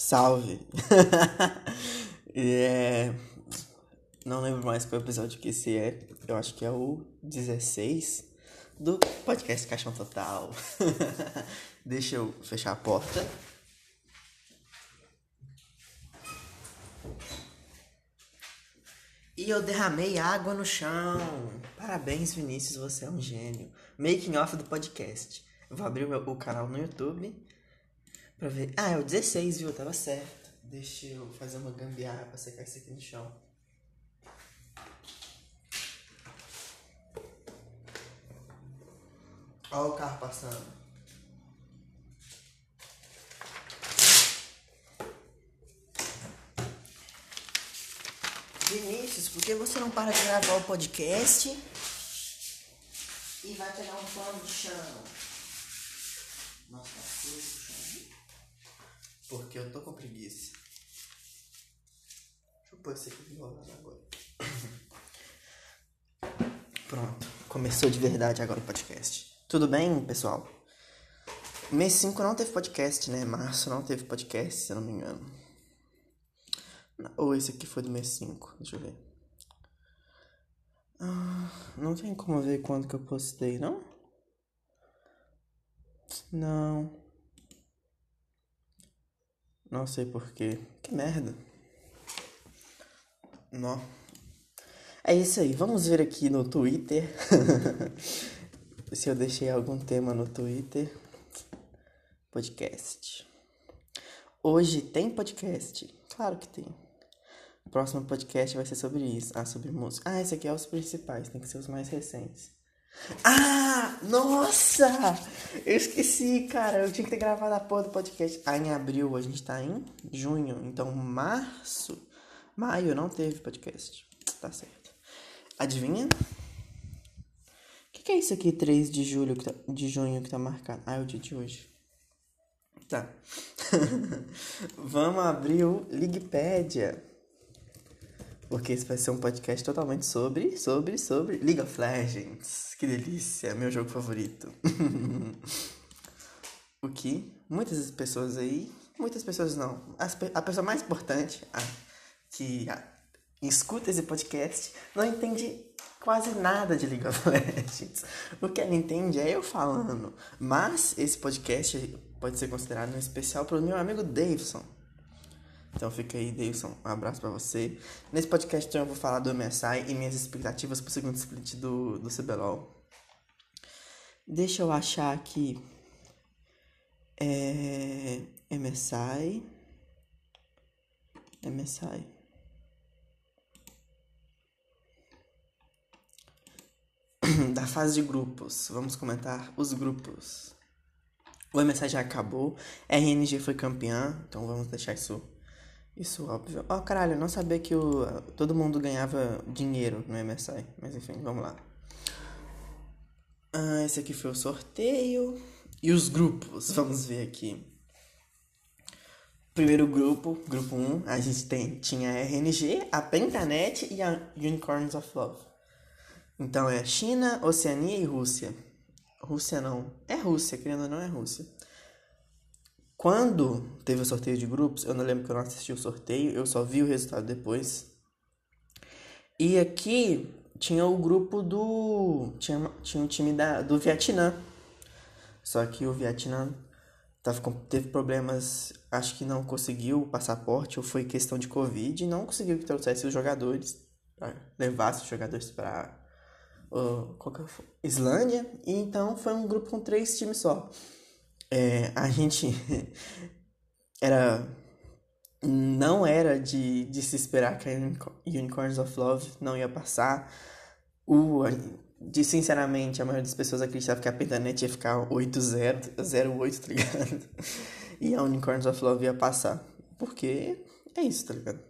Salve! é... Não lembro mais qual episódio que esse é. Eu acho que é o 16 do podcast Caixão Total. Deixa eu fechar a porta. E eu derramei água no chão. Parabéns, Vinícius, você é um gênio. Making off do podcast. Eu vou abrir o, meu, o canal no YouTube Pra ver. Ah, é o 16, viu? Tava certo. Deixa eu fazer uma gambiarra pra secar isso aqui no chão. Olha o carro passando. Vinícius, por que você não para de gravar o podcast e vai pegar um pano de chão? Nossa, tá sujo. Porque eu tô com preguiça. Deixa eu pôr esse aqui do lado agora. Pronto. Começou de verdade agora o podcast. Tudo bem, pessoal? Mês 5 não teve podcast, né? Março não teve podcast, se eu não me engano. Ou esse aqui foi do mês 5. Deixa eu ver. Ah, não tem como ver quando que eu postei, não? Não. Não sei porquê. Que merda. Não. É isso aí. Vamos ver aqui no Twitter. Se eu deixei algum tema no Twitter. Podcast. Hoje tem podcast? Claro que tem. O próximo podcast vai ser sobre isso. Ah, sobre música. Ah, esse aqui é os principais. Tem que ser os mais recentes. Ah, nossa! Eu esqueci, cara. Eu tinha que ter gravado a porra do podcast. Ah, em abril, a gente tá em junho. Então, março, maio não teve podcast. Tá certo. Adivinha? O que, que, é isso aqui, 3 de julho, tá, de junho que tá marcado? Ah, é o dia de hoje. Tá. Vamos abrir o Ligpedia. Porque esse vai ser um podcast totalmente sobre, sobre, sobre League of Legends. Que delícia, meu jogo favorito. o que muitas pessoas aí, muitas pessoas não, a pessoa mais importante a, que a, escuta esse podcast não entende quase nada de League of Legends. O que ela entende é eu falando. Mas esse podcast pode ser considerado um especial para o meu amigo Davidson então fica aí, Davidson, um abraço para você. Nesse podcast eu vou falar do MSI e minhas expectativas pro segundo split do, do CBLOL. Deixa eu achar aqui. É. MSI. MSI. Da fase de grupos. Vamos comentar os grupos. O MSI já acabou. RNG foi campeã. Então vamos deixar isso isso, óbvio. Ó, oh, caralho, não sabia que o, todo mundo ganhava dinheiro no MSI. Mas enfim, vamos lá. Ah, esse aqui foi o sorteio. E os grupos, vamos ver aqui. Primeiro grupo, grupo 1, a gente tem, tinha a RNG, a Pentanet e a Unicorns of Love. Então é China, Oceania e Rússia. Rússia não. É Rússia, querendo ou não é Rússia. Quando teve o sorteio de grupos, eu não lembro que eu não assisti o sorteio, eu só vi o resultado depois. E aqui tinha o grupo do. Tinha, tinha um time da, do Vietnã. Só que o Vietnã tava, teve problemas, acho que não conseguiu o passaporte, ou foi questão de Covid, não conseguiu que trouxesse os jogadores, levasse os jogadores para uh, Islândia, e então foi um grupo com três times só é, a gente era não era de, de se esperar que a Unicorns of Love não ia passar. O, de, sinceramente, a maioria das pessoas acreditava que a Pentanet ia ficar 8-0, 0-8, tá ligado? E a Unicorns of Love ia passar. Porque é isso, tá ligado?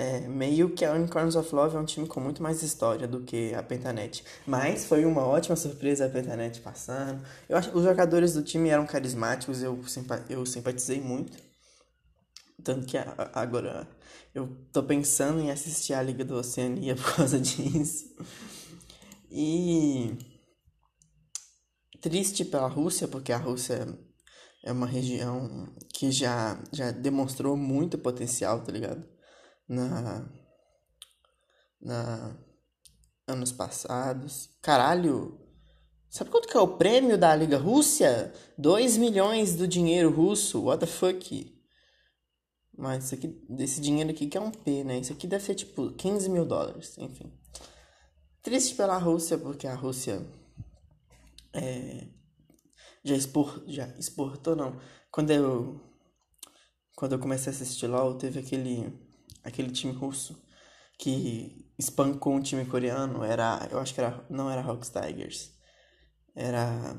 É, meio que a Unicorns of Love é um time com muito mais história do que a Pentanet. Mas foi uma ótima surpresa a Pentanet passando. Eu acho os jogadores do time eram carismáticos, eu, eu simpatizei muito. Tanto que agora eu tô pensando em assistir a Liga do Oceania por causa disso. E triste pela Rússia, porque a Rússia é uma região que já, já demonstrou muito potencial, tá ligado? Na. Na. Anos passados. Caralho! Sabe quanto que é o prêmio da Liga Rússia? 2 milhões do dinheiro russo. What the fuck? Mas isso aqui, desse dinheiro aqui que é um P, né? Isso aqui deve ser tipo 15 mil dólares, enfim. Triste pela Rússia, porque a Rússia é, já, expor, já exportou, não. Quando eu, quando eu comecei a assistir LOL, teve aquele, aquele time russo que espancou um time coreano. Era, eu acho que era, não era Hawks Tigers. Era.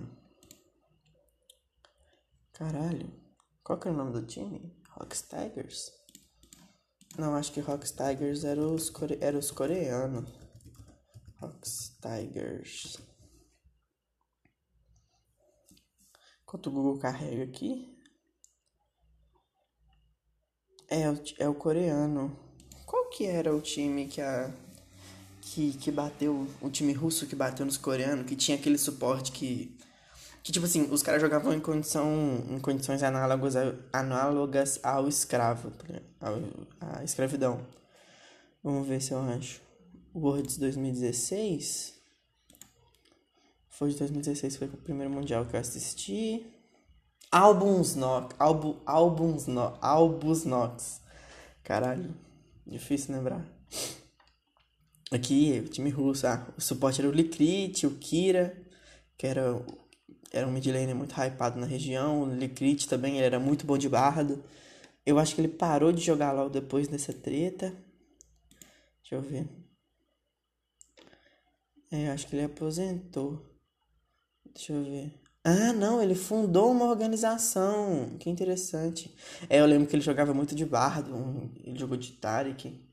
Caralho. Qual que era o nome do time? Hawks Tigers? Não, acho que Hawks Tigers era os, core... era os coreanos. Hawks Tigers. Enquanto o Google carrega aqui. É, é o coreano. Qual que era o time que a que, que bateu, o time russo que bateu nos coreanos, que tinha aquele suporte que. Que, tipo assim, os caras jogavam em, condição, em condições análogas, a, análogas ao escravo, tá à escravidão. Vamos ver se eu acho. Worlds 2016. Foi de 2016, foi o primeiro mundial que eu assisti. Albums Nox. Álbum, álbuns no, Albus Nox. Caralho, difícil lembrar. Aqui, o time russo, ah, o suporte era o Likrit, o Kira, que era, era um mid laner muito hypado na região. O Likrit também ele era muito bom de bardo. Eu acho que ele parou de jogar logo depois dessa treta. Deixa eu ver. É, acho que ele aposentou. Deixa eu ver. Ah, não, ele fundou uma organização. Que interessante. É, eu lembro que ele jogava muito de bardo. Ele jogou de Tarik.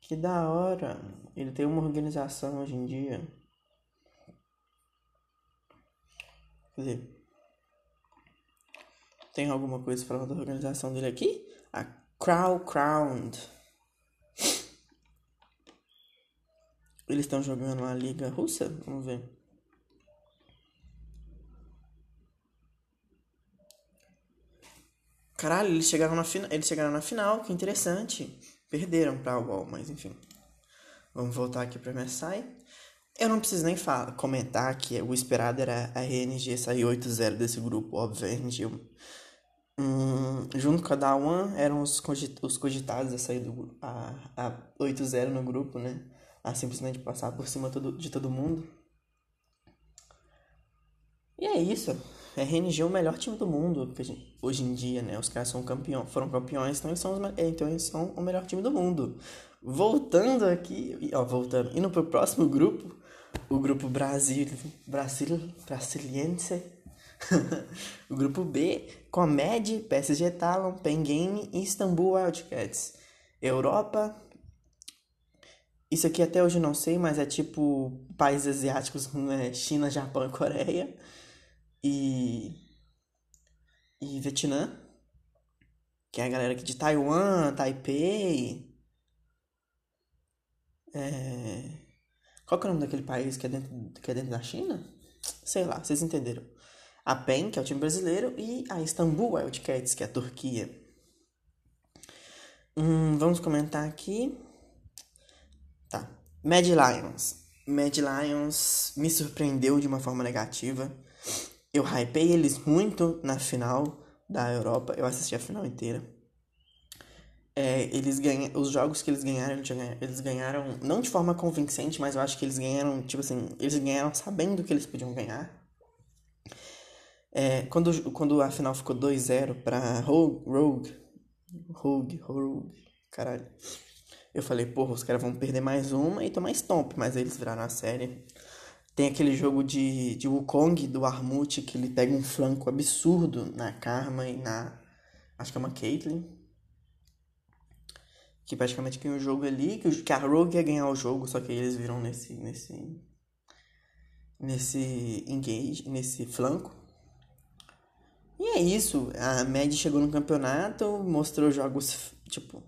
Que da hora. Ele tem uma organização hoje em dia. Cadê? Tem alguma coisa falando da organização dele aqui? A Crow Crowned. Eles estão jogando a Liga Russa? Vamos ver. Caralho, eles chegaram na, final. eles chegaram na final, que interessante. Perderam pra UOL, mas enfim. Vamos voltar aqui pra MSI. Eu não preciso nem falar, comentar que o esperado era a RNG sair 8-0 desse grupo, óbvio. A RNG, hum, junto com a Dawan, eram os, cogit os cogitados a sair do, a, a 8-0 no grupo, né? A simplesmente passar por cima todo, de todo mundo. E é isso. RNG é o melhor time do mundo hoje em dia, né? Os caras são campeão, foram campeões, então eles, são os, então eles são o melhor time do mundo. Voltando aqui, ó, voltando, indo pro próximo grupo, o grupo Brasil, Brasil, Brasiliense, o grupo B, Comed, PSG Talon, Game e Istanbul Wildcats. Europa, isso aqui até hoje não sei, mas é tipo países asiáticos, né? China, Japão e Coreia e, e Vietnã, que é a galera aqui de Taiwan, Taipei. É... Qual que é o nome daquele país que é dentro, que é dentro da China? Sei lá, vocês entenderam. A PEN, que é o time brasileiro, e a Istanbul Wildcats, que é a Turquia. Hum, vamos comentar aqui. Tá. Mad Lions. Mad Lions me surpreendeu de uma forma negativa. Eu hypei eles muito na final da Europa. Eu assisti a final inteira. É, eles ganham, os jogos que eles ganharam, eles ganharam não de forma convincente, mas eu acho que eles ganharam, tipo assim, eles ganharam sabendo que eles podiam ganhar. É, quando, quando a final ficou 2-0 pra Rogue, Rogue, Rogue, Rogue, caralho. Eu falei, porra, os caras vão perder mais uma e tomar stomp, mas eles viraram a série. Tem aquele jogo de, de Wukong do Armut que ele pega um flanco absurdo na Karma e na. Acho que é uma Caitlyn. Que praticamente ganhou o jogo ali. Que, que a Rogue ia ganhar o jogo, só que eles viram nesse. nesse. nesse engage, nesse flanco. E é isso. A Mad chegou no campeonato, mostrou jogos. Tipo.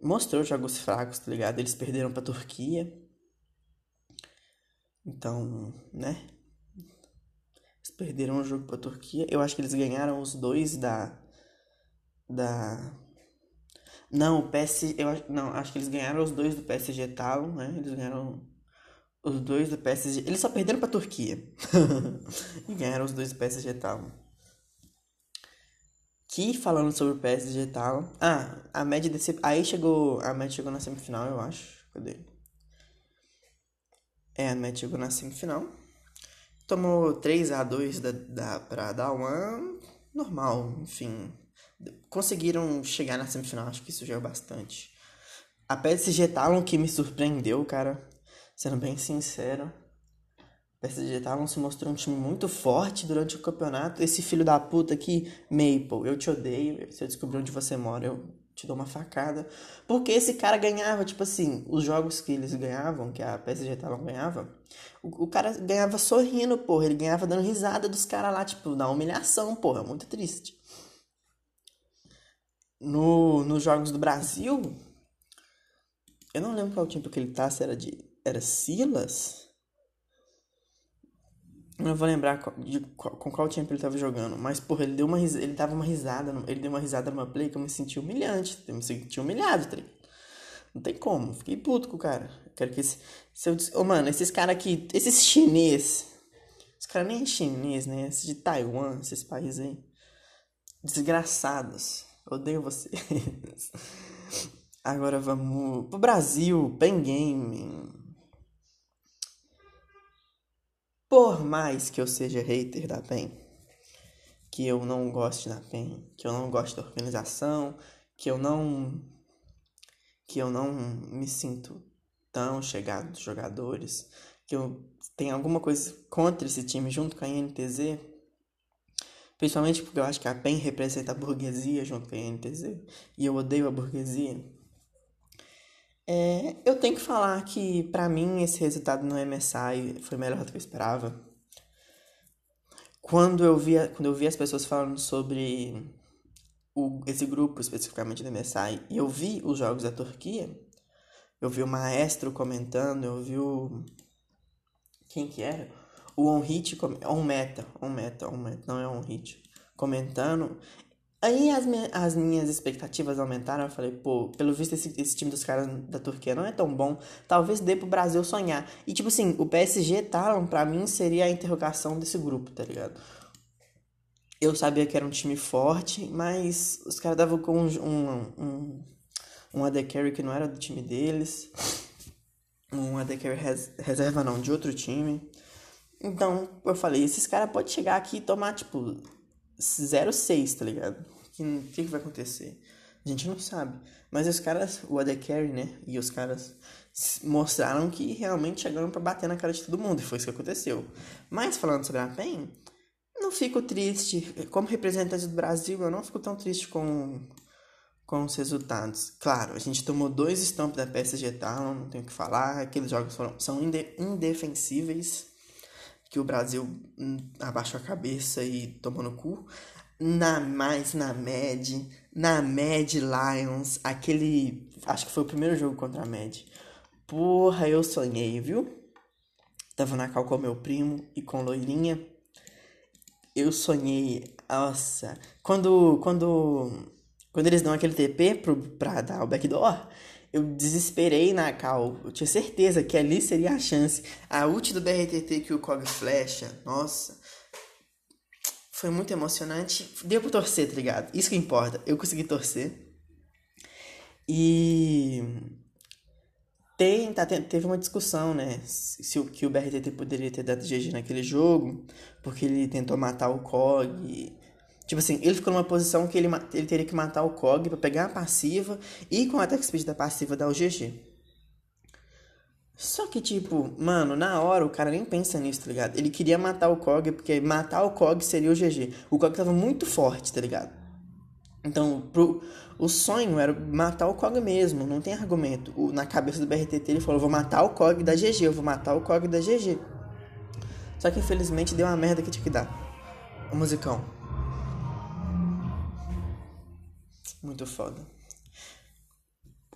Mostrou jogos fracos, tá ligado? Eles perderam pra Turquia. Então, né? perderam o jogo pra Turquia. Eu acho que eles ganharam os dois da. Da. Não, o PS. Eu, não, acho que eles ganharam os dois do PSG Talon, né? Eles ganharam os dois do PSG. Eles só perderam pra Turquia. e ganharam os dois do PSG Talon. Que falando sobre o PSG Talon. Ah, a média desse. Aí chegou. A média chegou na semifinal, eu acho. Cadê? É, média chegou na semifinal. Tomou 3 a 2 da, da, pra uma normal, enfim. Conseguiram chegar na semifinal, acho que isso já é bastante. A PSG Talon que me surpreendeu, cara. Sendo bem sincero. A PSG Talon se mostrou um time muito forte durante o campeonato. Esse filho da puta aqui, Maple, eu te odeio. Se eu descobrir onde você mora, eu te dou uma facada. Porque esse cara ganhava, tipo assim, os jogos que eles ganhavam, que a PSG Talon ganhava, o, o cara ganhava sorrindo, porra. Ele ganhava dando risada dos caras lá, tipo, na humilhação, porra. Muito triste. No, nos jogos do Brasil, eu não lembro qual time que ele tá, se era de. Era Silas? Não vou lembrar de com qual time ele tava jogando. Mas, porra, ele deu uma risada. Ele dava uma risada. Ele deu uma risada numa play que eu me senti humilhante. Eu me senti humilhado, tá Não tem como. Fiquei puto com o cara. Quero que esse. Se eu, oh, mano, esses caras aqui. Esses chinês. Os caras nem chinês, né? Esses de Taiwan, esses países aí. Desgraçados. Odeio vocês. Agora vamos pro Brasil. Pen Game. Por mais que eu seja hater da PEN, que eu não goste da PEN, que eu não goste da organização, que eu não que eu não me sinto tão chegado dos jogadores, que eu tenho alguma coisa contra esse time junto com a INTZ, principalmente porque eu acho que a PEN representa a burguesia junto com a INTZ, e eu odeio a burguesia. É, eu tenho que falar que, para mim, esse resultado no MSI foi melhor do que eu esperava. Quando eu vi, quando eu vi as pessoas falando sobre o, esse grupo, especificamente do MSI, e eu vi os jogos da Turquia, eu vi o Maestro comentando, eu vi o... Quem que era? O On Hit, On Meta, On Meta, On Meta, não é On Hit, comentando. Aí as, minha, as minhas expectativas aumentaram. Eu falei, pô, pelo visto esse, esse time dos caras da Turquia não é tão bom. Talvez dê pro Brasil sonhar. E tipo assim, o PSG Talon pra mim seria a interrogação desse grupo, tá ligado? Eu sabia que era um time forte, mas os caras davam com um, um, um, um AD Carry que não era do time deles. Um AD Carry res, reserva não, de outro time. Então, eu falei, esses caras podem chegar aqui e tomar, tipo, 0,6, tá ligado? O que, que, que, vai acontecer? A gente não sabe. Mas os caras, o AD Carry, né? E os caras mostraram que realmente chegaram para bater na cara de todo mundo. E foi isso que aconteceu. Mas falando sobre a PEN, não fico triste. Como representante do Brasil, eu não fico tão triste com, com os resultados. Claro, a gente tomou dois stomps da PSG Talon, não tenho o que falar. Aqueles jogos foram, são indefensíveis que o Brasil hum, abaixou a cabeça e tomou no cu. Na mais na Med, na Med Lions, aquele. Acho que foi o primeiro jogo contra a Med. Porra, eu sonhei, viu? Tava na cal com meu primo e com loirinha. Eu sonhei. Nossa. Quando. Quando. Quando eles dão aquele TP pro, pra dar o backdoor, eu desesperei na cal. Eu tinha certeza que ali seria a chance. A ult do BRTT que o Cog flecha, nossa. Foi muito emocionante. Deu pra torcer, tá ligado? Isso que importa. Eu consegui torcer. E. Tem, tá, teve uma discussão, né? Se o que o BRTT poderia ter dado GG naquele jogo, porque ele tentou matar o Cog Tipo assim, ele ficou numa posição que ele, ele teria que matar o Cog pra pegar a passiva e com a attack speed da passiva dar o GG. Só que, tipo, mano, na hora o cara nem pensa nisso, tá ligado? Ele queria matar o Cog porque matar o Cog seria o GG. O Cog tava muito forte, tá ligado? Então, pro, o sonho era matar o Cog mesmo, não tem argumento. O, na cabeça do BRTT ele falou: vou matar o Cog da GG, eu vou matar o Cog da GG. Só que infelizmente deu uma merda que tinha que dar. O musicão. Muito foda.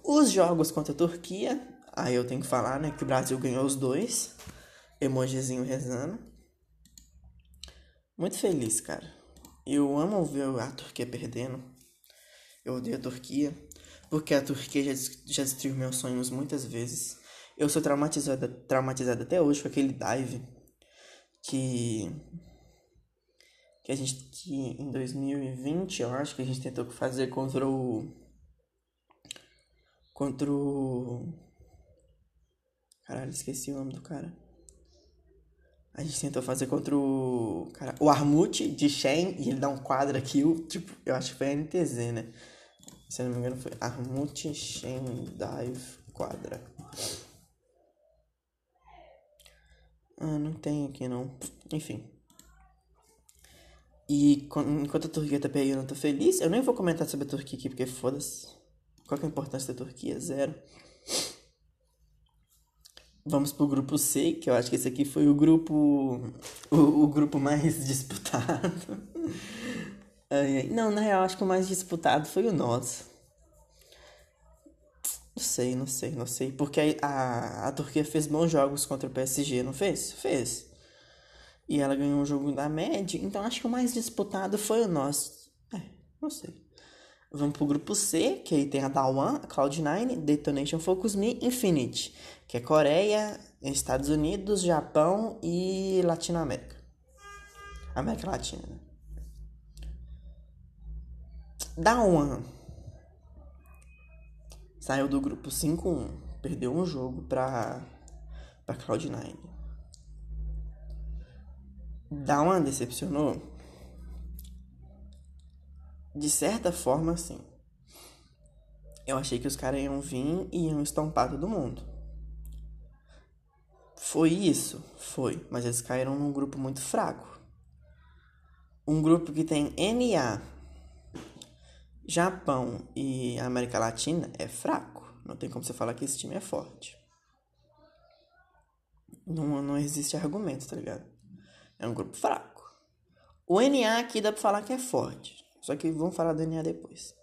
Os jogos contra a Turquia, aí eu tenho que falar, né, que o Brasil ganhou os dois. Emojizinho rezando. muito feliz, cara. Eu amo ver a Turquia perdendo. Eu odeio a Turquia. Porque a Turquia já, já destruiu meus sonhos muitas vezes. Eu sou traumatizada, traumatizada até hoje com aquele dive que que a gente que em 2020, eu acho que a gente tentou fazer contra o contra o Caralho, esqueci o nome do cara. A gente tentou fazer contra o cara, o Armute de Shen e ele dá um quadra kill, tipo, eu acho que foi NTZ, né? Se eu não me engano foi Armute Shen Dive Quadra. Ah, não tem aqui não. Enfim. E enquanto a Turquia tá perdendo, eu tô feliz. Eu nem vou comentar sobre a Turquia aqui, porque foda-se. Qual que é a importância da Turquia? Zero. Vamos pro grupo C, que eu acho que esse aqui foi o grupo. O, o grupo mais disputado. Não, na real, acho que o mais disputado foi o nosso. Não sei, não sei, não sei. Porque a, a, a Turquia fez bons jogos contra o PSG, não fez? Fez. E ela ganhou um jogo da média, então acho que o mais disputado foi o nosso. É, não sei. Vamos pro grupo C, que aí tem a Dawan, a Cloud9, Detonation Focus Me, Infinity, que é Coreia, Estados Unidos, Japão e Latinoamérica. América Latina, né? Dawan saiu do grupo 5-1, perdeu um jogo pra, pra Cloud9. Dawan decepcionou? De certa forma, sim. Eu achei que os caras iam vir e iam estampar todo mundo. Foi isso? Foi. Mas eles caíram num grupo muito fraco. Um grupo que tem NA, Japão e América Latina é fraco. Não tem como você falar que esse time é forte. Não, não existe argumento, tá ligado? É um grupo fraco. O NA aqui dá pra falar que é forte. Só que vamos falar do NA depois.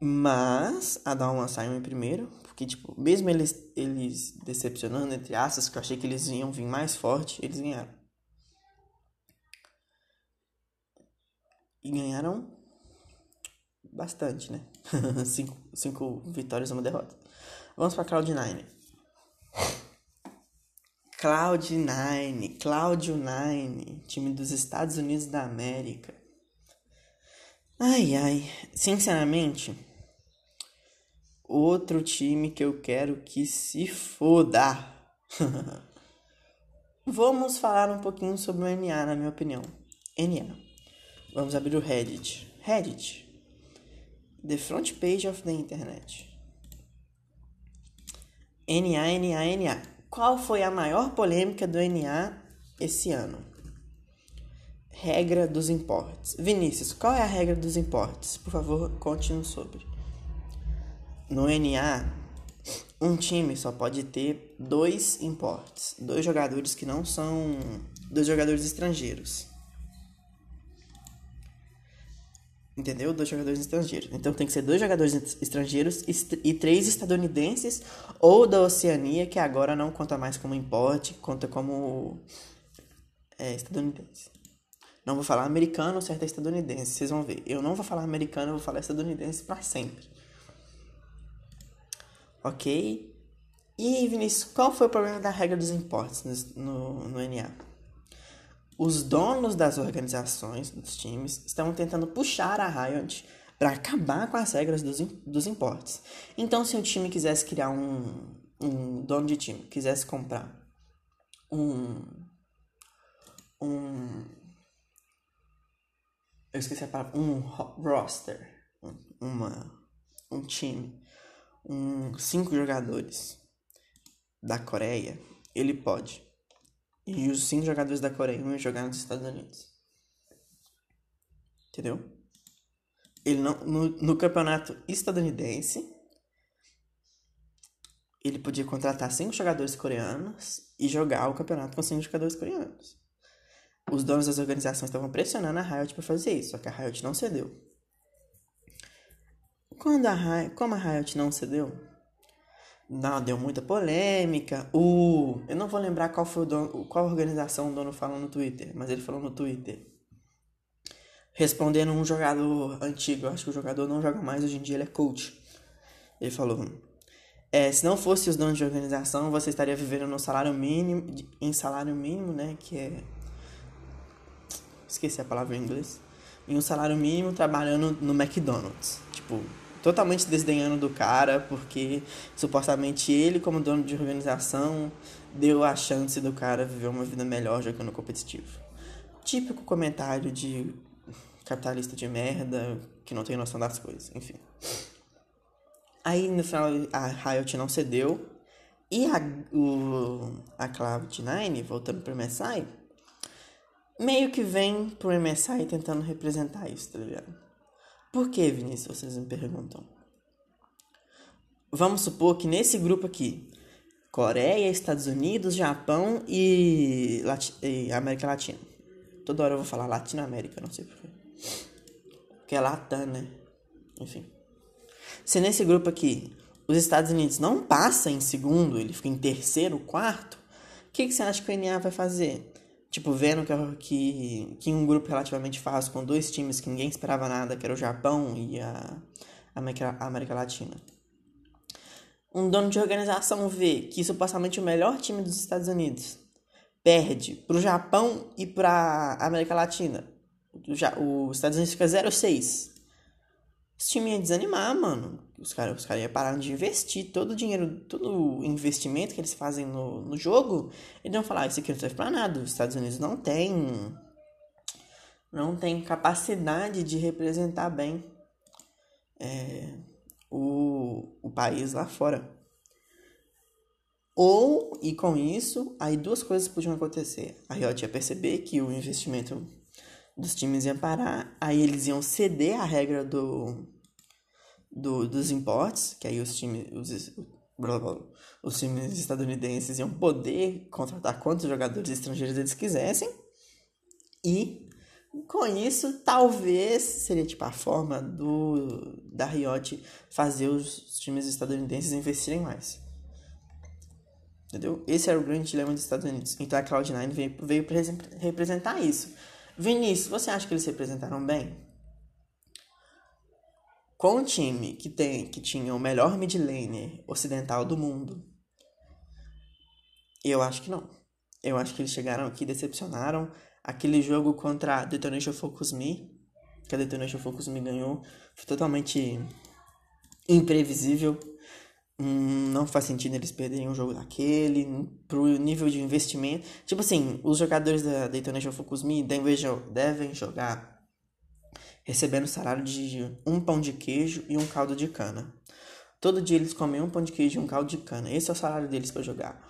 Mas a Dalma saiu em primeiro. Porque, tipo, mesmo eles, eles decepcionando, entre aspas, que eu achei que eles iam vir mais forte, eles ganharam. E ganharam bastante, né? cinco, cinco vitórias e uma derrota. Vamos pra Cloud9. Cloud9, Cloud9, time dos Estados Unidos da América. Ai, ai, sinceramente, outro time que eu quero que se foda. Vamos falar um pouquinho sobre o NA, na minha opinião. NA. Vamos abrir o Reddit. Reddit. The front page of the internet. NA, NA, NA. Qual foi a maior polêmica do NA esse ano? Regra dos importes. Vinícius, qual é a regra dos importes? Por favor, conte-nos sobre. No NA, um time só pode ter dois importes, dois jogadores que não são dois jogadores estrangeiros. Entendeu? Dois jogadores estrangeiros. Então tem que ser dois jogadores estrangeiros e três estadunidenses ou da Oceania, que agora não conta mais como importe, conta como é, estadunidense. Não vou falar americano, certo é estadunidense, vocês vão ver. Eu não vou falar americano, eu vou falar estadunidense para sempre. Ok? E Vinícius, qual foi o problema da regra dos importes no, no, no NA? Os donos das organizações, dos times, estão tentando puxar a Riot para acabar com as regras dos, dos importes. Então, se um time quisesse criar um, um dono de time, quisesse comprar um. Um. Eu esqueci a palavra. Um roster. Uma, um time. Um, cinco jogadores da Coreia, ele pode e os cinco jogadores da Coreia iam jogar nos Estados Unidos. Entendeu? Ele não, no, no campeonato estadunidense, ele podia contratar cinco jogadores coreanos e jogar o campeonato com cinco jogadores coreanos. Os donos das organizações estavam pressionando a Riot para fazer isso, só que a Riot não cedeu. Quando a Riot, como a Riot não cedeu, Não, deu muita polêmica. O. Eu não vou lembrar qual foi o dono, qual organização o dono falou no Twitter, mas ele falou no Twitter. Respondendo um jogador antigo, acho que o jogador não joga mais, hoje em dia ele é coach. Ele falou: é, se não fosse os donos de organização, você estaria vivendo no salário mínimo, em salário mínimo, né? Que é. Esqueci a palavra em inglês. Em um salário mínimo trabalhando no McDonald's. Tipo, totalmente desdenhando do cara, porque supostamente ele, como dono de organização, deu a chance do cara viver uma vida melhor jogando competitivo. Típico comentário de capitalista de merda, que não tem noção das coisas, enfim. Aí no final a Riot não cedeu. E a, o, a Cloud9, voltando pro MSI, meio que vem pro MSI tentando representar isso, tá ligado? Por que, Vinícius? Vocês me perguntam. Vamos supor que nesse grupo aqui, Coreia, Estados Unidos, Japão e, Lati e América Latina. Toda hora eu vou falar Latinoamérica, não sei porquê. Porque é Latam, né? Enfim. Se nesse grupo aqui os Estados Unidos não passa em segundo, ele fica em terceiro, quarto, o que, que você acha que o NA vai fazer? Tipo, vendo que, que, que um grupo relativamente fácil, com dois times que ninguém esperava nada, que era o Japão e a América, a América Latina. Um dono de organização vê que supostamente o melhor time dos Estados Unidos perde pro Japão e pra América Latina. O, os Estados Unidos fica 0-6. Esse time ia desanimar, mano. Os caras os cara iam parar de investir todo o dinheiro, todo o investimento que eles fazem no, no jogo. Eles iam falar: ah, Isso aqui não serve pra nada. Os Estados Unidos não tem. Não tem capacidade de representar bem é, o, o país lá fora. Ou, e com isso, aí duas coisas podiam acontecer. A Riot ia perceber que o investimento dos times ia parar, aí eles iam ceder a regra do, do dos importes, que aí os times os, os times estadunidenses iam poder contratar quantos jogadores estrangeiros eles quisessem. E com isso, talvez seria tipo a forma do da Riot fazer os times estadunidenses investirem mais. Entendeu? Esse era o grande dilema dos Estados Unidos. Então a Cloud9 veio, veio representar isso. Vinícius, você acha que eles representaram bem? Com um time que, tem, que tinha o melhor mid laner ocidental do mundo, eu acho que não. Eu acho que eles chegaram aqui decepcionaram. Aquele jogo contra a Detonation Focus Me, que a Detonation Focus Me ganhou, foi totalmente imprevisível. Hum, não faz sentido eles perderem um jogo daquele, pro nível de investimento. Tipo assim, os jogadores da Detonation Focus Me devem, devem jogar recebendo salário de um pão de queijo e um caldo de cana. Todo dia eles comem um pão de queijo e um caldo de cana. Esse é o salário deles para jogar.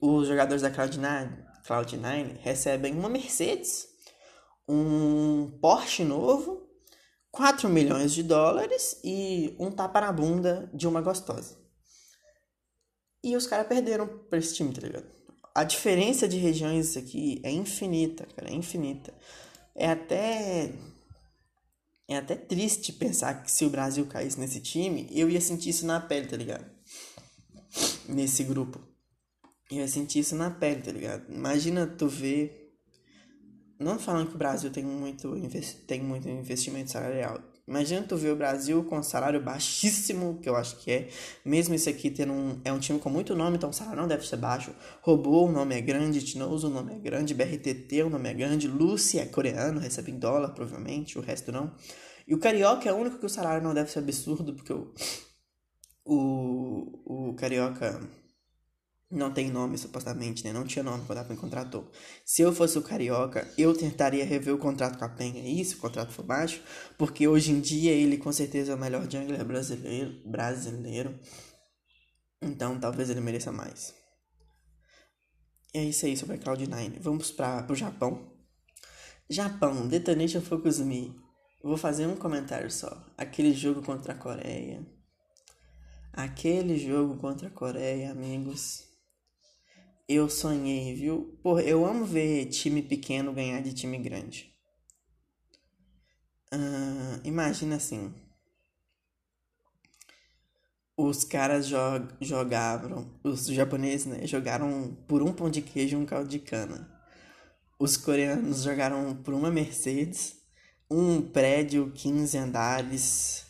Os jogadores da Cloud9, Cloud9 recebem uma Mercedes, um Porsche novo, 4 milhões de dólares e um tapa na bunda de uma gostosa. E os caras perderam pra esse time, tá ligado? A diferença de regiões aqui é infinita, cara, é infinita. É até. É até triste pensar que se o Brasil caísse nesse time, eu ia sentir isso na pele, tá ligado? Nesse grupo. Eu ia sentir isso na pele, tá ligado? Imagina tu ver. Não falando que o Brasil tem muito, tem muito investimento salarial. Imagina tu ver o Brasil com um salário baixíssimo, que eu acho que é. Mesmo isso aqui tendo um. É um time com muito nome, então o salário não deve ser baixo. Robô, o nome é grande. Tinozo, o nome é grande. BRTT, o nome é grande. Lucy é coreano, recebe em dólar, provavelmente. O resto não. E o Carioca é o único que o salário não deve ser absurdo, porque o. O, o Carioca não tem nome, supostamente, né? Não tinha nome quando a PEN contratou. Se eu fosse o Carioca, eu tentaria rever o contrato com a PEN aí, se o contrato for baixo, porque hoje em dia ele com certeza é o melhor jungler brasileiro, brasileiro. Então talvez ele mereça mais. E é isso aí sobre a Cloud9. Vamos para o Japão. Japão, Detonation Focus Me. Vou fazer um comentário só. Aquele jogo contra a Coreia. Aquele jogo contra a Coreia, amigos eu sonhei, viu? Pô, eu amo ver time pequeno ganhar de time grande. Uh, imagina assim. os caras jo jogavam, os japoneses, né, jogaram por um pão de queijo e um caldo de cana. Os coreanos jogaram por uma Mercedes, um prédio, 15 andares,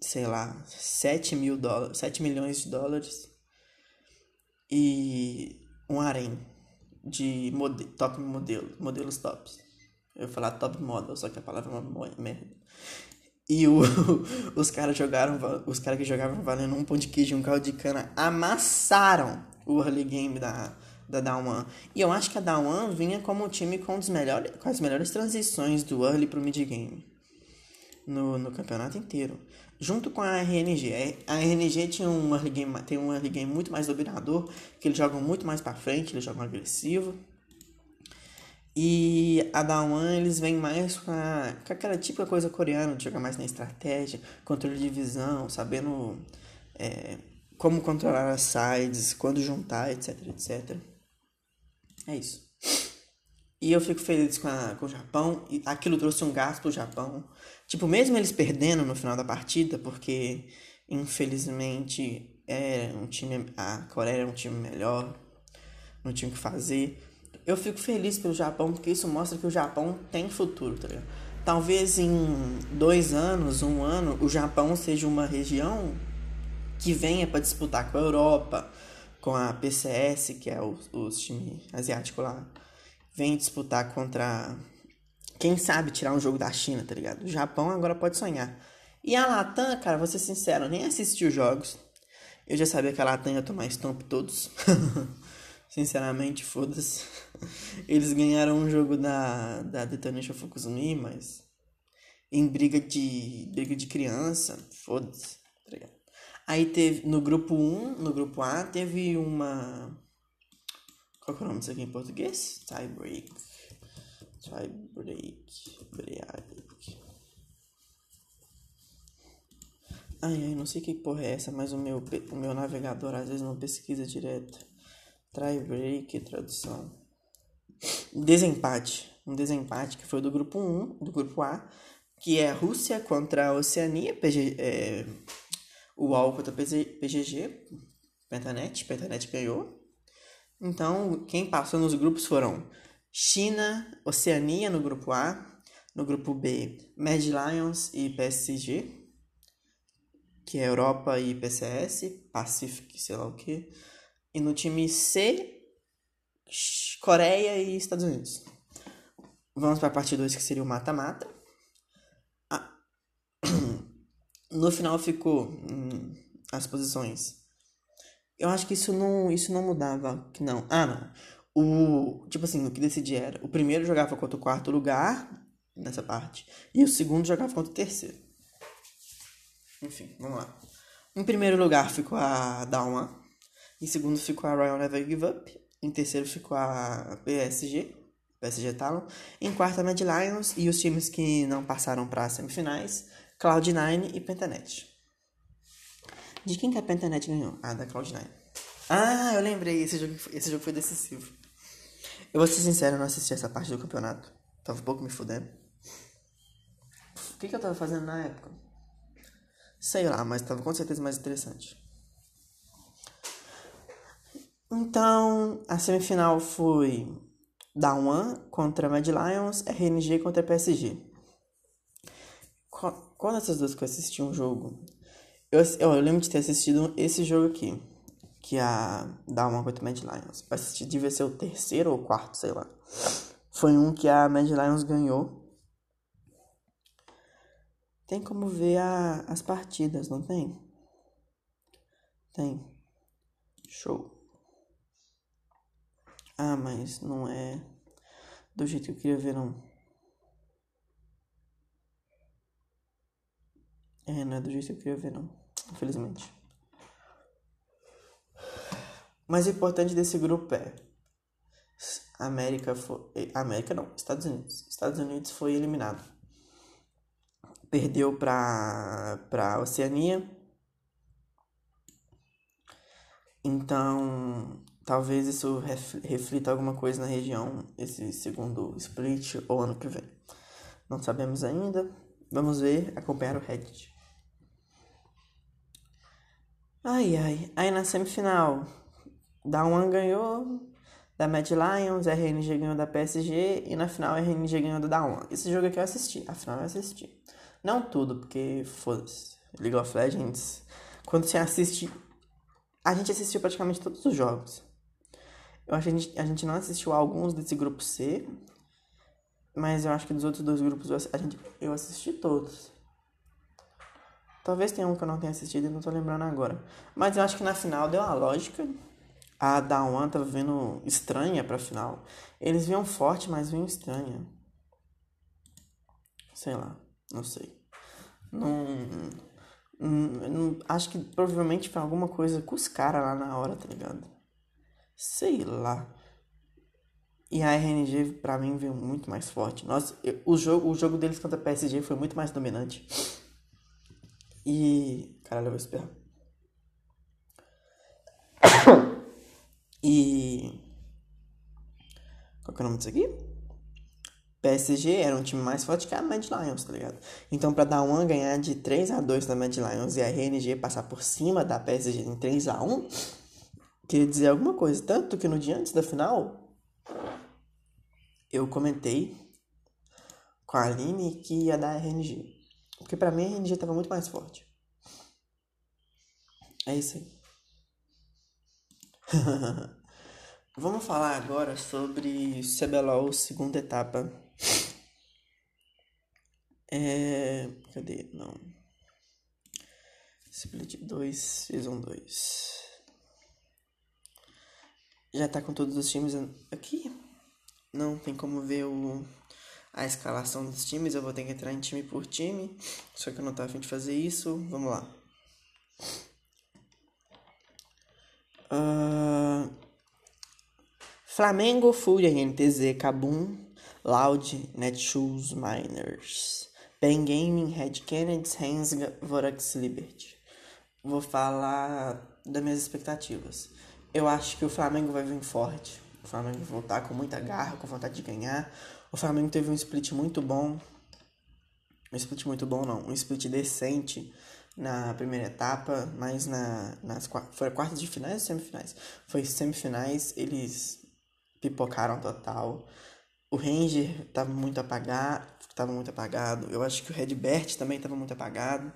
sei lá, 7 mil dólares, 7 milhões de dólares e um harém de mode top modelo, modelos tops. Eu ia falar top model, só que a palavra é uma merda. E o, os caras jogaram, os caras que jogavam valendo um pão de queijo e um caldo de cana amassaram o early game da, da Down E eu acho que a Down vinha como time com, melhores, com as melhores transições do early pro mid game no, no campeonato inteiro. Junto com a RNG. A RNG tinha um early game, tem um early game muito mais dominador, que eles jogam muito mais para frente, eles jogam agressivo. E a Dawn eles vêm mais com, a, com aquela típica coisa coreana, de jogar mais na estratégia, controle de visão, sabendo é, como controlar as sides, quando juntar, etc, etc. É isso. E eu fico feliz com, a, com o Japão. E aquilo trouxe um gasto pro Japão. Tipo, mesmo eles perdendo no final da partida, porque infelizmente é um time. A Coreia é um time melhor. Não tinha o que fazer. Eu fico feliz pelo Japão, porque isso mostra que o Japão tem futuro, tá ligado? Talvez em dois anos, um ano, o Japão seja uma região que venha para disputar com a Europa, com a PCS, que é o, o time asiático lá, vem disputar contra. Quem sabe tirar um jogo da China, tá ligado? O Japão agora pode sonhar. E a Latam, cara, vou ser sincero, nem assisti os jogos. Eu já sabia que a Latam ia tomar stomp todos. Sinceramente, foda-se. Eles ganharam um jogo da, da Detonation Focus.me, mas. Em briga de. briga de criança, foda-se, tá? Aí teve. No grupo 1, no grupo A, teve uma. Qual que é o nome disso aqui em português? Tiebreak. Tiebreak. Break. Ai, ai, não sei que porra é essa, mas o meu, o meu navegador às vezes não pesquisa direto. Try break, tradução. Desempate. Um desempate que foi do grupo 1, do grupo A, que é Rússia contra a Oceania, PG, é, o UOL contra PG, PGG, Pentanet, Pentanet ganhou. Então, quem passou nos grupos foram China, Oceania no grupo A, no grupo B, Mad Lions e PSG, que é Europa e PCS, Pacific, sei lá o que. E no time C, Coreia e Estados Unidos. Vamos para a parte 2, que seria o mata-mata. Ah. No final ficou hum, as posições. Eu acho que isso não, isso não mudava. Não. Ah, não. O, tipo assim, o que decidia era: o primeiro jogava contra o quarto lugar, nessa parte, e o segundo jogava contra o terceiro. Enfim, vamos lá. Em primeiro lugar ficou a Dalma, em segundo ficou a Royal Never Give Up. Em terceiro ficou a PSG, PSG Talon. Em quarto a Mad Lions e os times que não passaram para as semifinais, Cloud9 e Pentanet. De quem que a Pentanet ganhou? Ah, da Cloud9. Ah, eu lembrei, esse jogo, esse jogo foi decisivo. Eu vou ser sincero, eu não assisti essa parte do campeonato. Tava um pouco me fudendo. O que, que eu tava fazendo na época? Sei lá, mas tava com certeza mais interessante. Então, a semifinal foi Dawan contra Mad Lions, RNG contra PSG. Qual dessas duas que eu assisti um jogo? Eu, eu, lembro de ter assistido esse jogo aqui, que a Dawan contra Mad Lions. Assisti, devia ser o terceiro ou quarto, sei lá. Foi um que a Mad Lions ganhou. Tem como ver a, as partidas, não tem? Tem. Show. Ah, mas não é do jeito que eu queria ver, não. É, não é do jeito que eu queria ver, não. Infelizmente. Mas o importante desse grupo é. América foi. Eh, América não, Estados Unidos. Estados Unidos foi eliminado. Perdeu pra, pra Oceania. Então, Talvez isso reflita alguma coisa na região, esse segundo split ou ano que vem. Não sabemos ainda. Vamos ver, acompanhar o Reddit. Ai, ai. Aí na semifinal, da One ganhou da Mad Lions, a RNG ganhou da PSG e na final a RNG ganhou da One. Esse jogo aqui eu assisti, a final eu assisti. Não tudo, porque foda-se. League of Legends, quando você assiste. A gente assistiu praticamente todos os jogos. Eu acho que a gente, a gente não assistiu alguns desse grupo C, mas eu acho que dos outros dois grupos a gente, eu assisti todos. Talvez tenha um que eu não tenha assistido e não tô lembrando agora. Mas eu acho que na final deu a lógica. A da One tava vendo estranha pra final. Eles vinham forte, mas vinham estranha. Sei lá, não sei. Não, não, não, Acho que provavelmente foi alguma coisa com os caras lá na hora, tá ligado? Sei lá. E a RNG pra mim veio muito mais forte. Nossa, eu, o, jogo, o jogo deles contra a PSG foi muito mais dominante. E. Caralho, eu vou esperar. E. Qual que é o nome disso aqui? PSG era um time mais forte que a Mad Lions, tá ligado? Então, pra uma ganhar de 3 a 2 da Mad Lions e a RNG passar por cima da PSG em 3 a 1 queria dizer alguma coisa. Tanto que no dia antes da final, eu comentei com a Aline que ia dar RNG. Porque pra mim a RNG tava muito mais forte. É isso aí. Vamos falar agora sobre CBLOL segunda etapa. É. Cadê? Não. Split 2, Season 2. Já tá com todos os times aqui. Não tem como ver o, a escalação dos times. Eu vou ter que entrar em time por time. Só que eu não tô afim de fazer isso. Vamos lá. Uh, Flamengo, Fúria, NTZ, Kabum, Loud, Netshoes, Miners. Pen Gaming, Red Kennedy, Hensga, Vorax Liberty. Vou falar das minhas expectativas. Eu acho que o Flamengo vai vir forte. O Flamengo vai voltar com muita garra, com vontade de ganhar. O Flamengo teve um split muito bom. Um split muito bom, não. Um split decente na primeira etapa, mas na, nas foi quartas de finais ou semifinais? Foi semifinais, eles pipocaram total. O Ranger tava muito apagado, tava muito apagado. Eu acho que o Redbert também tava muito apagado.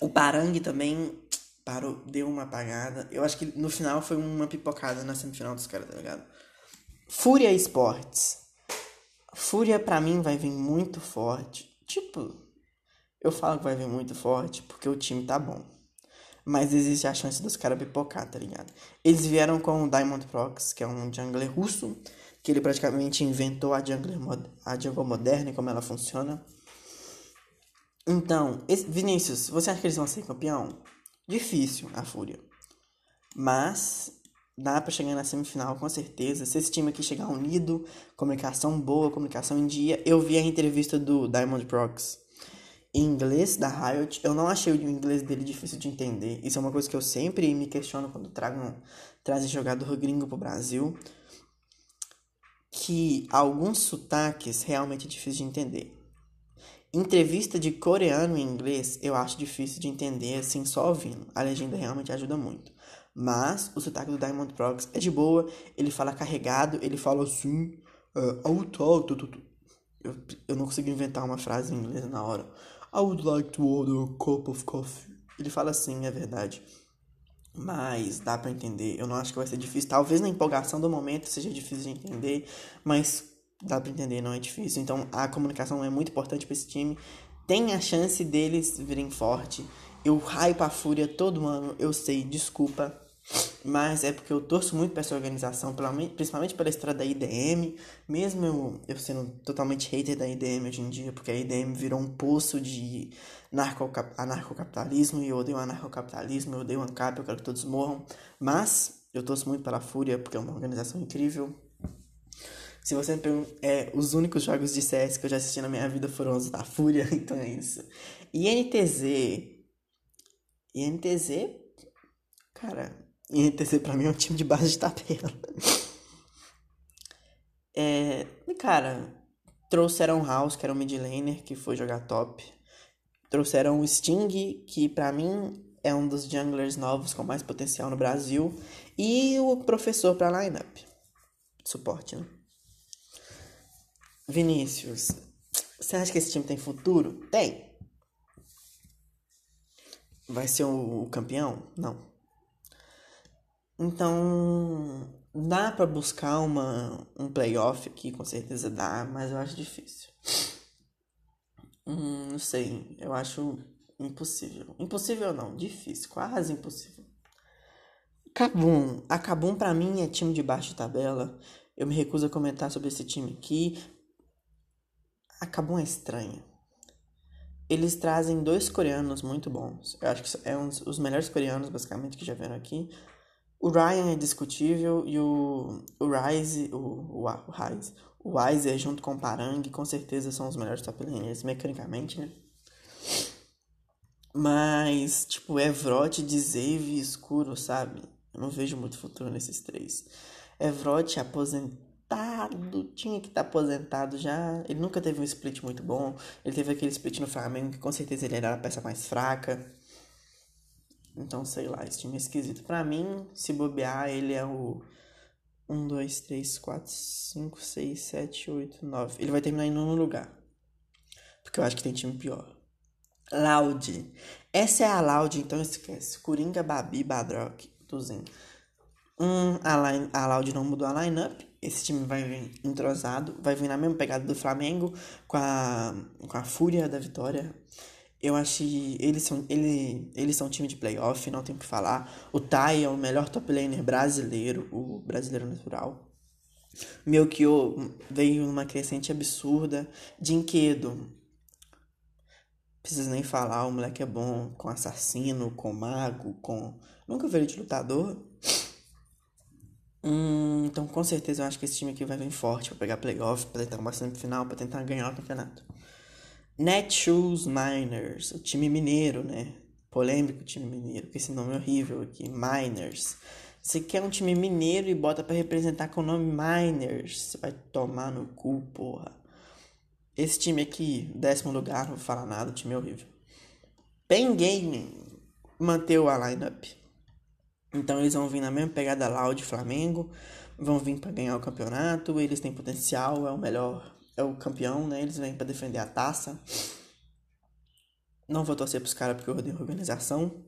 O Barang também parou, deu uma apagada. Eu acho que no final foi uma pipocada na semifinal dos caras, tá ligado? Fúria Esportes. Fúria pra mim vai vir muito forte. Tipo, eu falo que vai vir muito forte porque o time tá bom. Mas existe a chance dos caras pipocar, tá ligado? Eles vieram com o Diamond Prox, que é um jungler russo, que ele praticamente inventou a, jungler a jungle moderna e como ela funciona. Então, esse, Vinícius, você acha que eles vão ser campeão? Difícil, a Fúria. Mas dá para chegar na semifinal com certeza. Se esse time aqui chegar unido, comunicação boa, comunicação em dia. Eu vi a entrevista do Diamond Prox em inglês da Riot. Eu não achei o inglês dele difícil de entender. Isso é uma coisa que eu sempre me questiono quando trazem jogador gringo pro Brasil que alguns sotaques realmente é difícil de entender. Entrevista de coreano em inglês eu acho difícil de entender assim só ouvindo. A legenda realmente ajuda muito. Mas o sotaque do Diamond Prox é de boa, ele fala carregado, ele fala assim, uh, eu, eu não consigo inventar uma frase em inglês na hora. I would like to order a cup of coffee. Ele fala assim, é verdade. Mas dá para entender. Eu não acho que vai ser difícil. Talvez na empolgação do momento seja difícil de entender, mas dá para entender, não é difícil. Então a comunicação é muito importante para esse time. Tem a chance deles virem forte. Eu hype a Fúria todo ano, eu sei, desculpa. Mas é porque eu torço muito para essa organização, principalmente pela história da IDM, mesmo eu, eu sendo totalmente hater da IDM hoje em dia, porque a IDM virou um poço de anarcocapitalismo e eu odeio anarcocapitalismo, eu odeio ANCAP, eu quero que todos morram. Mas eu torço muito pela Fúria, porque é uma organização incrível. Se você me pergunta, é, os únicos jogos de CS que eu já assisti na minha vida foram os da Fúria, então é isso. E NTZ. E NTZ, cara, e NTZ pra mim é um time de base de tabela. é, cara, trouxeram House, que era um mid laner, que foi jogar top. Trouxeram o Sting, que pra mim é um dos junglers novos com mais potencial no Brasil. E o professor para lineup. Suporte, né? Vinícius, você acha que esse time tem futuro? Tem. Vai ser o campeão? Não. Então, dá para buscar uma, um playoff aqui, com certeza dá, mas eu acho difícil. Hum, não sei, eu acho impossível. Impossível não, difícil, quase impossível. Cabum. A Cabum pra mim é time de baixa tabela. Eu me recuso a comentar sobre esse time aqui. A Cabum é estranha. Eles trazem dois coreanos muito bons. Eu acho que é um dos melhores coreanos, basicamente, que já vieram aqui. O Ryan é discutível e o, o Rise, o, o, o Rise, o Weiser junto com o Parang, com certeza são os melhores top laners, mecanicamente, né? Mas, tipo, Evrot, Dzave e Escuro, sabe? Eu não vejo muito futuro nesses três. Evrot aposentado, tinha que estar tá aposentado já. Ele nunca teve um split muito bom. Ele teve aquele split no Flamengo que com certeza ele era a peça mais fraca. Então, sei lá, esse time é esquisito. Pra mim, se bobear, ele é o 1, 2, 3, 4, 5, 6, 7, 8, 9. Ele vai terminar em nono lugar. Porque eu acho que tem time pior. Loud. Essa é a Loud, então esquece. Coringa, Babi, Badrock, Tuzen. Um, a, line, a Loud não mudou a lineup. Esse time vai vir entrosado. Vai vir na mesma pegada do Flamengo. Com a, com a fúria da vitória. Eu acho que eles são, ele, eles são um time de playoff, não tem o que falar. O Tai é o melhor top laner brasileiro, o brasileiro natural. Melchior veio numa crescente absurda. Dinquedo, precisa nem falar, o moleque é bom com assassino, com mago, com. Nunca vi ele de lutador. Hum, então, com certeza, eu acho que esse time aqui vai vir forte pra pegar playoff, pra tentar uma semifinal, pra tentar ganhar o campeonato. Netshoes Miners, o time mineiro, né? Polêmico time mineiro, porque esse nome é horrível aqui. Miners. Você quer um time mineiro e bota para representar com o nome Miners. Você vai tomar no cu, porra. Esse time aqui, décimo lugar, não vou falar nada, time é horrível. Pen Gaming manteve a lineup. Então eles vão vir na mesma pegada lá de Flamengo. Vão vir para ganhar o campeonato. Eles têm potencial, é o melhor é o campeão, né? Eles vêm para defender a taça. Não vou torcer pros caras porque eu odeio organização.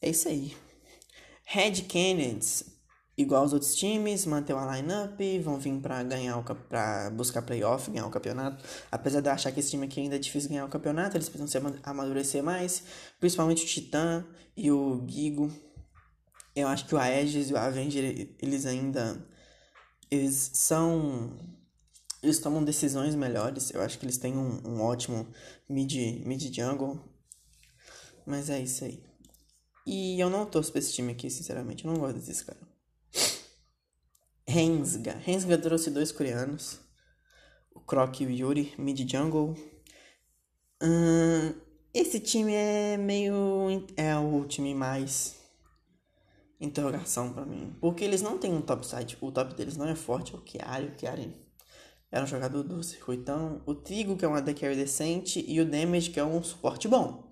É isso aí. Red Canids, igual os outros times, manteve a lineup, vão vir para ganhar o para buscar playoff, ganhar o campeonato. Apesar de eu achar que esse time aqui ainda é difícil ganhar o campeonato, eles precisam se amadurecer mais, principalmente o Titã e o Gigo. Eu acho que o Aegis e o Avenger, eles ainda eles são eles tomam decisões melhores. Eu acho que eles têm um, um ótimo mid, mid jungle. Mas é isso aí. E eu não torço pra esse time aqui, sinceramente. Eu não gosto desse cara. Rensga. Rensga trouxe dois coreanos. O Croc e o Yuri, mid jungle. Hum, esse time é meio. É o time mais. Interrogação para mim. Porque eles não têm um top side. O top deles não é forte. É o Kiari. O Kiari era um jogador do circuitão. O Trigo, que é um AD carry decente, e o Damage, que é um suporte bom.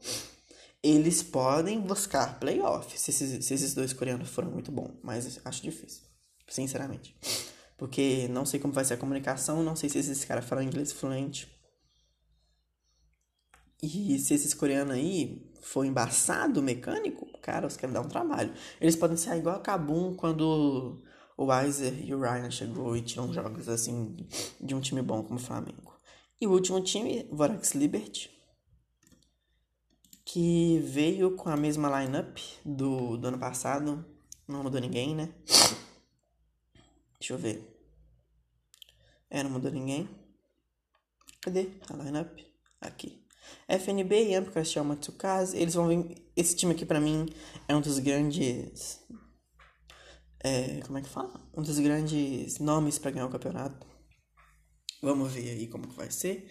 Eles podem buscar playoff se esses, se esses dois coreanos forem muito bons, mas acho difícil, sinceramente. Porque não sei como vai ser a comunicação, não sei se esses caras falam inglês fluente. E se esses coreanos aí for embaçado mecânico, cara, os caras dar um trabalho. Eles podem ser igual a Kabum quando o Weiser e o Ryan chegou e tinham jogos assim de um time bom como o Flamengo. E o último time, Vorax Liberty, que veio com a mesma lineup do, do ano passado, não mudou ninguém, né? Deixa eu ver. É, não mudou ninguém. Cadê a lineup? Aqui. FNB e Amp Castel Matsukaze, eles vão vir. Esse time aqui pra mim é um dos grandes é, como é que fala? Um dos grandes nomes para ganhar o campeonato. Vamos ver aí como que vai ser.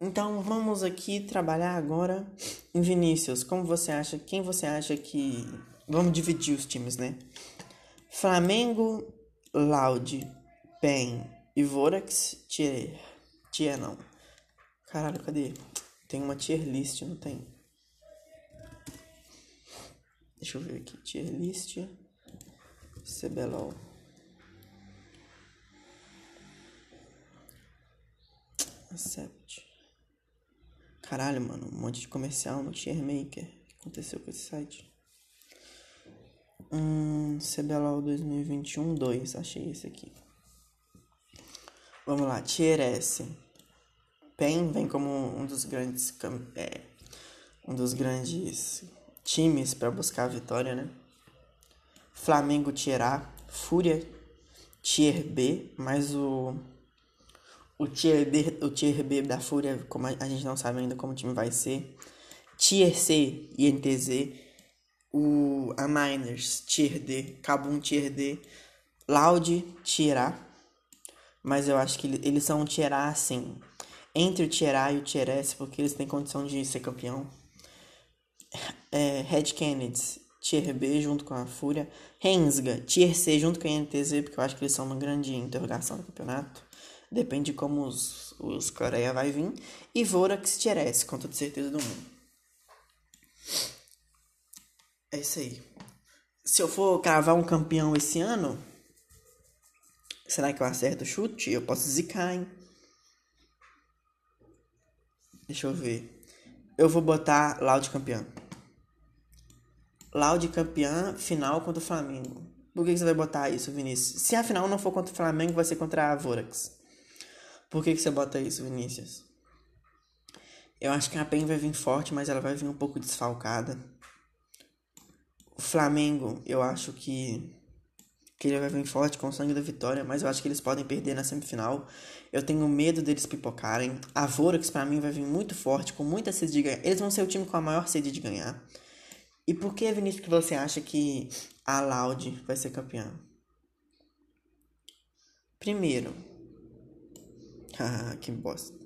Então vamos aqui trabalhar agora em Vinícius. Como você acha? Quem você acha que. Vamos dividir os times, né? Flamengo, Loud, Pen e Vorax, tier. Tier não. Caralho, cadê? Tem uma tier list, não tem? Deixa eu ver aqui. Tier list. CBLOL. Accept. Caralho, mano. Um monte de comercial no Tier Maker. O que aconteceu com esse site? Hum, CBLOL 2021 2. Achei esse aqui. Vamos lá. Tier S. PEN vem como um dos grandes é, um dos grandes times para buscar a vitória, né? Flamengo Tier A, Fúria Tier B, mas o o Tier B, o Tier B da Fúria, como a, gente não sabe ainda como o time vai ser. Tier C, INTZ, o a Miners Tier D, Kabum Tier D, Loud Tier A. Mas eu acho que eles são um Tier A assim, entre o Tier A e o Tier S, porque eles têm condição de ser campeão. É, Red Kennedy, Tier B junto com a Fúria. Rensga, Tier C junto com a NTZ, porque eu acho que eles são uma grande interrogação no campeonato. Depende de como os, os Coreia vai vir. E Vorax Tier S, com toda certeza do mundo. É isso aí. Se eu for cravar um campeão esse ano, será que eu acerto o chute? Eu posso zicar, hein? Deixa eu ver. Eu vou botar Loud campeão. Loud campeã final contra o Flamengo. Por que, você vai botar isso, Vinícius? Se a final não for contra o Flamengo, vai ser contra a Vorax. Por que, que você bota isso, Vinícius? Eu acho que a PEN vai vir forte, mas ela vai vir um pouco desfalcada. O Flamengo, eu acho que que ele vai vir forte com o sangue da vitória, mas eu acho que eles podem perder na semifinal. Eu tenho medo deles pipocarem. A Vorax, para mim, vai vir muito forte, com muita sede de ganhar. Eles vão ser o time com a maior sede de ganhar. E por que, Vinícius, que você acha que a Loud vai ser campeã? Primeiro. Ah, que bosta.